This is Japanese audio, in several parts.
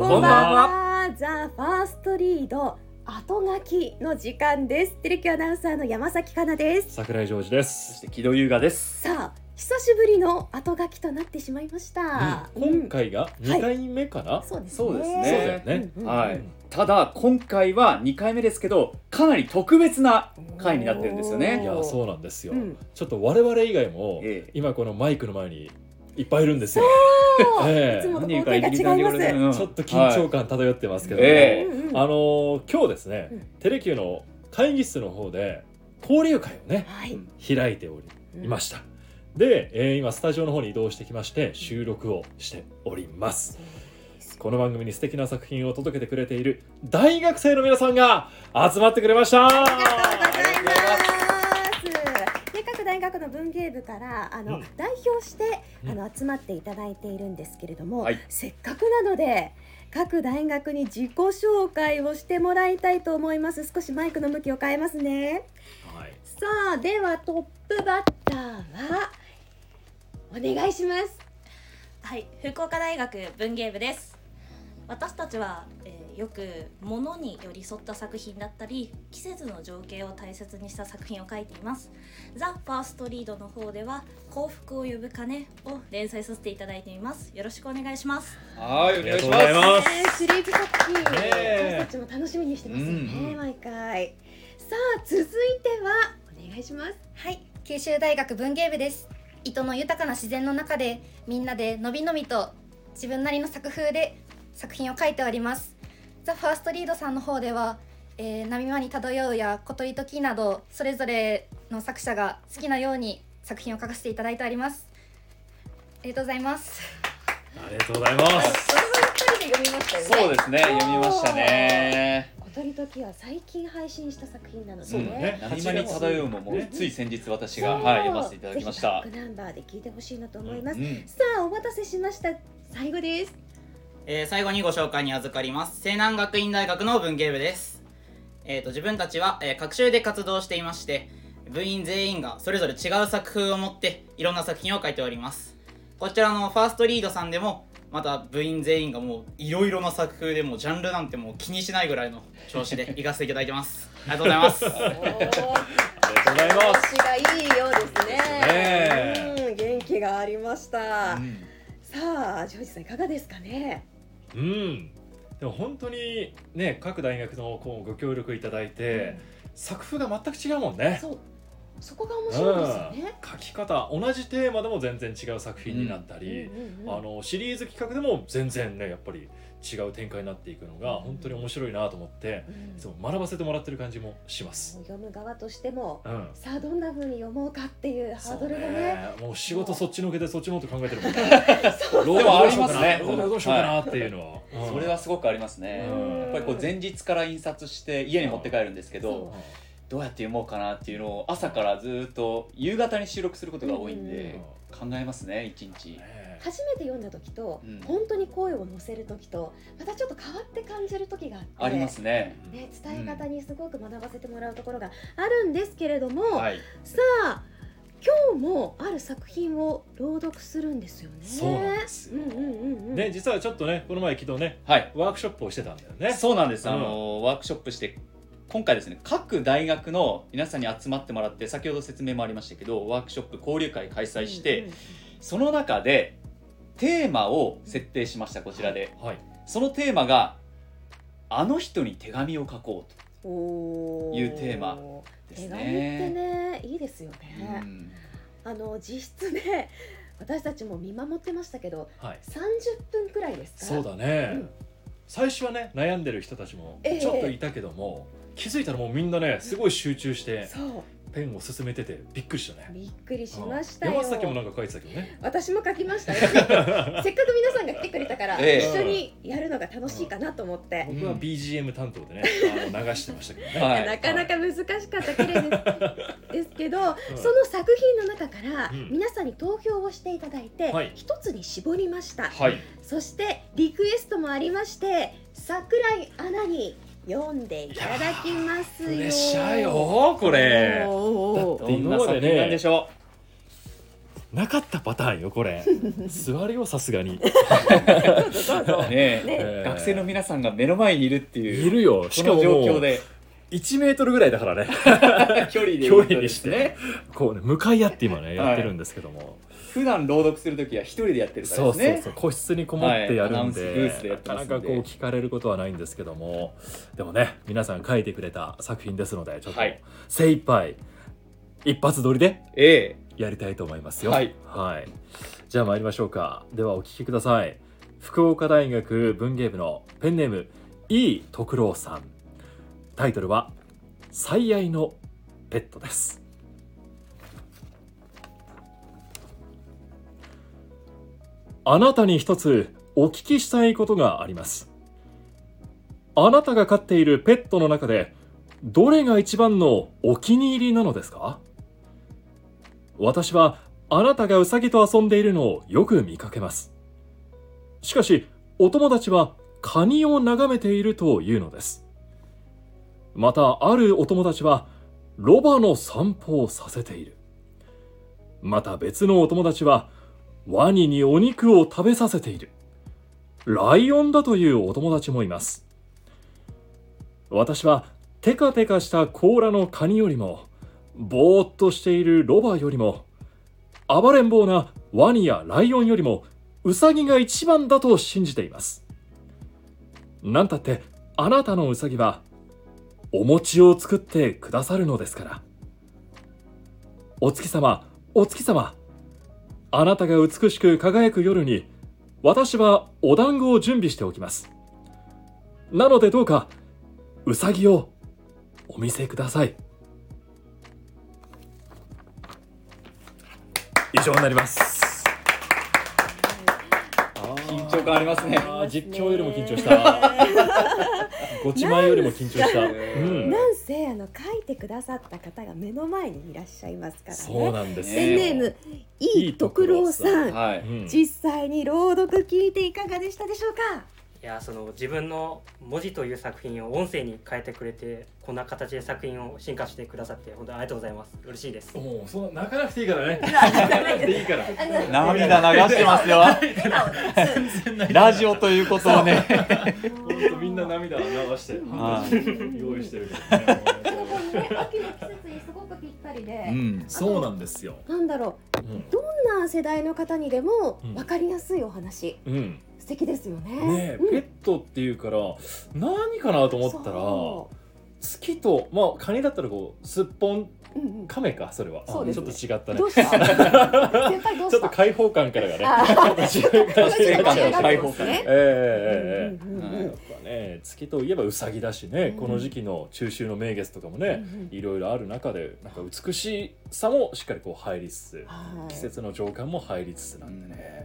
こんばんは。ザ・ファーストリード後書きの時間です。テレキュアナウンサーの山崎かなです。桜井ジョージでそすし。て木戸優雅です。さあ、久しぶりの後書きとなってしまいました。今回が2回目かな？そうですね。そうですねそうだよねうんうんはい。ただ今回は2回目ですけど、かなり特別な回になってるんですよねいやそうなんですよ。うんちょっと我々以外も、ええ今このマイクの前にいっぱいいるんですよ。そうええいつもと何光景が違います。うんちょっと緊張感漂ってますけど、ええうんうんあのー今日ですね、うんテレキューの会議室の方で交流会をねはい。開いておりました。で、えー今スタジオの方に移動してきまして収録をしております。この番組に素敵な作品を届けてくれている大学生の皆さんが集まってくれました。ありがとうございます。大学の文芸部からあの、うん代表してうんあの集まっていただいているんですけれども、はいせっかくなので各大学に自己紹介をしてもらいたいと思います。少しマイクの向きを変えますね。はいさあではトップバッターはお願いします。はい、福岡大学文芸部です。私たちは、えーよく物に寄り添った作品だったり季節の情景を大切にした作品を書いていますザ・ファーストリードの方では幸福を呼ぶ鐘を連載させていただいていますよろしくお願いしますはい、お願いしありがとうございまますねシリーズ作品、ねえ私たちも楽しみにしてますよね、うんうん毎回。さあ続いてはお願いします。はい、九州大学文芸部です。糸の豊かな自然の中でみんなでのびのびと自分なりの作風で作品を書いております。ザ・ファーストリードさんの方では、えー、波間に漂うや小鳥時などそれぞれの作者が好きなように作品を書かせていただいております。ありがとうございます。ありがとうございます。は一人で読みましたよす。ね。そうですね、読みましたね。小鳥時は最近配信した作品なのでそうだね波間に漂うももうつい先日私が、そうはい、読ませていただきましたぜ。ひバックナンバーで聞いてほしいなと思います。うんさあお待たせしました。最後です。えー最後にご紹介に預かります西南学院大学の文芸部です、えー、と自分たちは、えー、各週で活動していまして部員全員がそれぞれ違う作風を持っていろんな作品を書いておりますこちらのファーストリードさんでもまた部員全員がもういろいろな作風でもうジャンルなんてもう気にしないぐらいの調子で 行かせていただいてますありがとうございますありがとうございます。調子がいいようですね。ねうん元気がありました。うんさあジョージさんいかがですかね？うん。でも本当にね各大学のこうご協力いただいて、作風が全く違うもんね。そうそこが面白いですよね。書き方同じテーマでも全然違う作品になったり、うんうんうんあのシリーズ企画でも全然ねやっぱり違う展開になっていくのが本当に面白いなと思って、うんいつも学ばせてもらってる感じもします。読む側としてもうん。さあどんな風に読もうかっていうハードルがね。もう仕事そっちのけでそっちのこと考えてるもんね。でもありますねどうしようかなっていうのは。うんそれはすごくありますね。うんやっぱりこう前日から印刷して家に持って帰るんですけど、そどうやって読もうかなっていうのを朝からずっと夕方に収録することが多いんうんで、考えますね一日。ね初めて読んだ時と、うん本当に声を乗せる時とまたちょっと変わって感じる時があってありますね。ね、伝え方にすごく学ばせてもらうところがあるんですけれども、はい。さあ今日もある作品を朗読するんですよね。そうなんですようんうんうんうん。ね実はちょっとねこの前昨日ねはい。ワークショップをしてたんだよね。そうなんです、うんあのワークショップして今回ですね各大学の皆さんに集まってもらって先ほど説明もありましたけどワークショップ交流会開催して、うんうんその中でテーマを設定しましたこちらで。はい。そのテーマが「あの人に手紙を書こうおいうテーマです手紙ってねねいいですよ」うね。ん。あの実質ね私たちも見守ってましたけどはい。30分くらいですか？そうだね、うん。最初はね悩んでる人たちもええ。ちょっといたけども、気づいたらもうみんなねすごい集中してそうペンを進めててびっくりしたね。びっくりしましたよ。山崎もなんか書いてたけどね。私も書きましたよ。せっかく皆さんが来てくれたから、ええ一緒にやるのが楽しいかなと思って。僕は BGM 担当でね、あの流してましたけどね。はいなかなか難しかったけれですですけど、うんその作品の中からうん皆さんに投票をしていただいてはい一、つに絞りました、はいそしてリクエストもありまして桜井アナに読んでいただきますよ。プレッシャーよこれ。だってどんな作品なんでしょなかったパターンよこれ。座るよさすがに。ね学生の皆さんが目の前にいるっていういるよ。ししかも状況で1メートルぐらいだからね。距離で距離にして。こうね向かい合って今ねやってるんですけども、普段朗読するときは一人でやってるからそうですね。そうそう個室にこもってやるんはいでで、やってなかなかこう聞かれることはないんですけども。でもね皆さん書いてくれた作品ですのでちょっとはい。精一杯一発撮りでえやりたいと思いますよ。はい、はい、じゃあ参りましょうか。ではお聞きください。福岡大学文芸部のペンネーム E 徳郎さんタイトルは最愛のペットです。あなたに一つお聞きしたいことがあります。あなたが飼っているペットの中でどれが一番のお気に入りなのですか？私はあなたがウサギと遊んでいるのをよく見かけます。しかしお友達はカニを眺めているというのです。またあるお友達はロバの散歩をさせている。また別のお友達はワニにお肉を食べさせている。ライオンだというお友達もいます。私はテカテカした甲羅のカニよりもぼーっとしているロバよりも暴れん坊なワニやライオンよりもウサギが一番だと信じています。なんたってあなたのウサギはお餅を作ってくださるのですから。お月様お月様あなたが美しく輝く夜に私はお団子を準備しておきます。なのでどうかウサギをお見せください。以上になります。緊張感ありますね。実況よりも緊張した。ごちまいよりも緊張した、うん、なんせあの書いてくださった方が目の前にいらっしゃいますからね。そうなんですペンネームいい徳郎さん。はいうん。実際に朗読聞いていかがでしたでしょうか？いやその自分の文字という作品を音声に変えてくれてこんな形で作品を進化してくださって本当にありがとうございます。嬉しいです。もうそんな泣かなくていいからね。泣かなくていいから。涙流してますよ。ラジオということをね。本当みんな涙流してはい。用意してるけど。ね秋の季節にすごくぴったりで、うん。そうなんですよ。なんだろう。うん。どんな世代の方にでもうん。分かりやすいお話、うん。素敵ですよね。ねえ、うん。ペットっていうから何かなと思ったらそ月とまあカニだったらこうすっぽんカメかそれは。ね。ちょっと違ったね。ちょっと開放感からがね 開放感ね。ええええ月といえばウサギだしね、うんこの時期の中秋の名月とかもね、うんうん。いろいろある中でなんか美しさもしっかりこう入りつつ、はい。季節の情感も入りつつなんでね、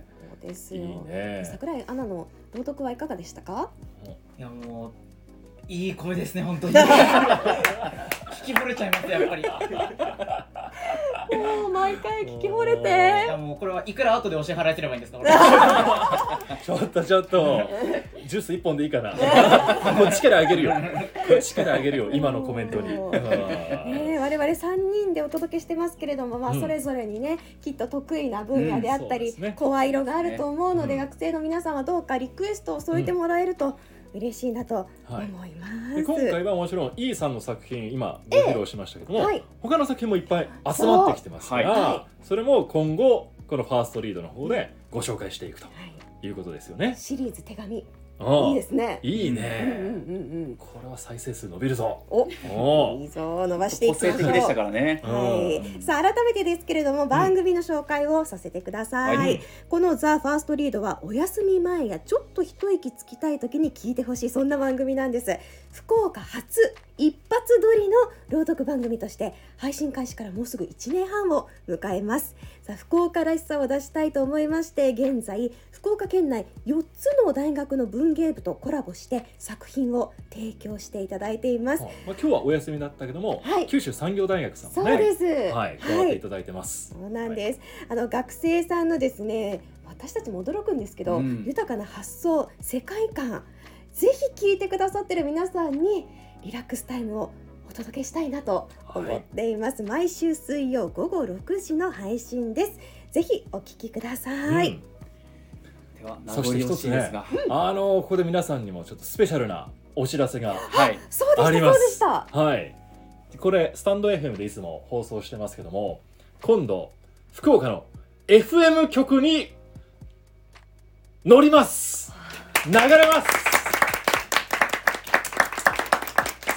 ですいいよね。桜井アナの朗読はいかがでしたか？いやもういい声ですね本当に聞き惚れちゃいますやっぱりいもう毎回聞き惚れやもうこれはいくら後でお支払いすればいいんですか？ちょっとちょっと。ジュース一本でいいかな。こっちからあげるよ。こっちからあげるよ今のコメントに、ねえ我々3人でお届けしてますけれども、まあ、うん。それぞれにねきっと得意な分野であったり、うん。ね。声色があると思うので、うん学生の皆さんはどうかリクエストを添えてもらえると嬉しいなと思はい。います。で今回はもちろん E さんの作品今ご披露しましたけども、はい。他の作品もいっぱい集まってきてますからはそれも今後このファーストリードの方でご紹介していくとはい。いうことですよね。シリーズ手紙いいですね。いいうんうんね。うんこれは再生数伸びるぞ。うん。お。お、いいぞ。伸ばしてい個きましょう。性的でしたからね。はい、さあ改めてですけれども番組の紹介をさせてください、はい。この「ザ・ファーストリードはお休み前やちょっと一息つきたい時に聞いてほしいそんな番組なんです。福岡初一発撮りの朗読番組として配信開始からもうすぐ1年半を迎えますさあ福岡らしさを出したいと思いまして現在福岡県内4つの大学の文芸部とコラボして作品を提供していただいています。まあ、今日はお休みだったけども、はい。九州産業大学さんもねそうです、はい加わっていただいてます。そうなんです、あの学生さんのですね私たちも驚くんですけど、うん。豊かな発想世界観ぜひ聞いてくださってる皆さんにリラックスタイムをお届けしたいなと思っています、毎週水曜午後6時の配信です。ぜひお聞きください、うん。では名そして一つねしいですが、あのここで皆さんにもちょっとスペシャルなお知らせがはい。そうでしたあります。はい。これスタンド FM でいつも放送してますけども今度福岡の FM 局に乗ります。流れます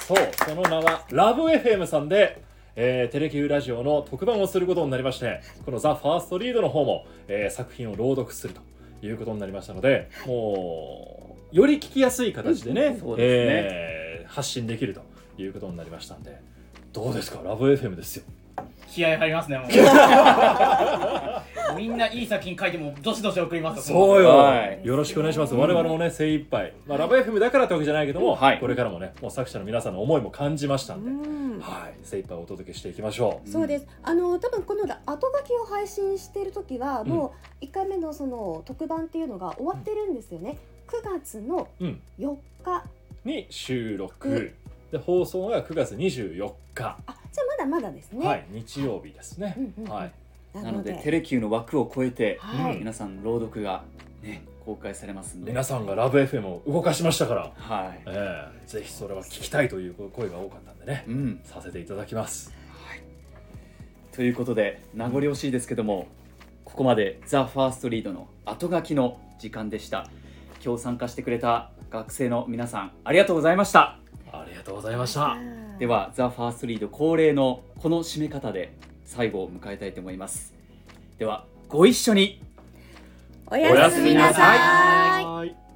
そうその名はラブ FM さんで、えーテレキューラジオの特番をすることになりましてこの「ザ・ファーストリードの方も、えー作品を朗読するということになりましたのでもうより聞きやすい形でね,、そうですね。えー発信できるということになりましたんでどうですか？ラブ FM ですよ。気合入りますねもう みんないい作品書いてもどしどし送ります。そうよ、はい。よろしくお願いします、我々もね精一杯。まあラブ FM だからってわけじゃないけども、はい。これからもねもう作者の皆さんの思いも感じましたんで、うん。はい。精一杯お届けしていきましょう。そうです。あの多分この後書きを配信している時は、うん。もう一回目のその特番っていうのが終わってるんですよね。9月のうん。4日。に収録、うん。で放送が9月24日、あ、じゃあまだまだですね。はい。日曜日ですね、うんうんうん。はいなのでテレキューの枠を超えて、はい。皆さん朗読がね公開されますんで。皆さんがラブ FM を動かしましたから、はい、ええぜひそれは聞きたいという声が多かったんでね。うん、させていただきます。ということで名残惜しいですけどもここまで「ザ・ファーストリードの後書きの時間でした。今日参加してくれた学生の皆さんありがとうございました。ありがとうございました。では「ザ・ファーストリード恒例のこの締め方で最後を迎えたいと思います。ではご一緒に。おやすみなさい。はい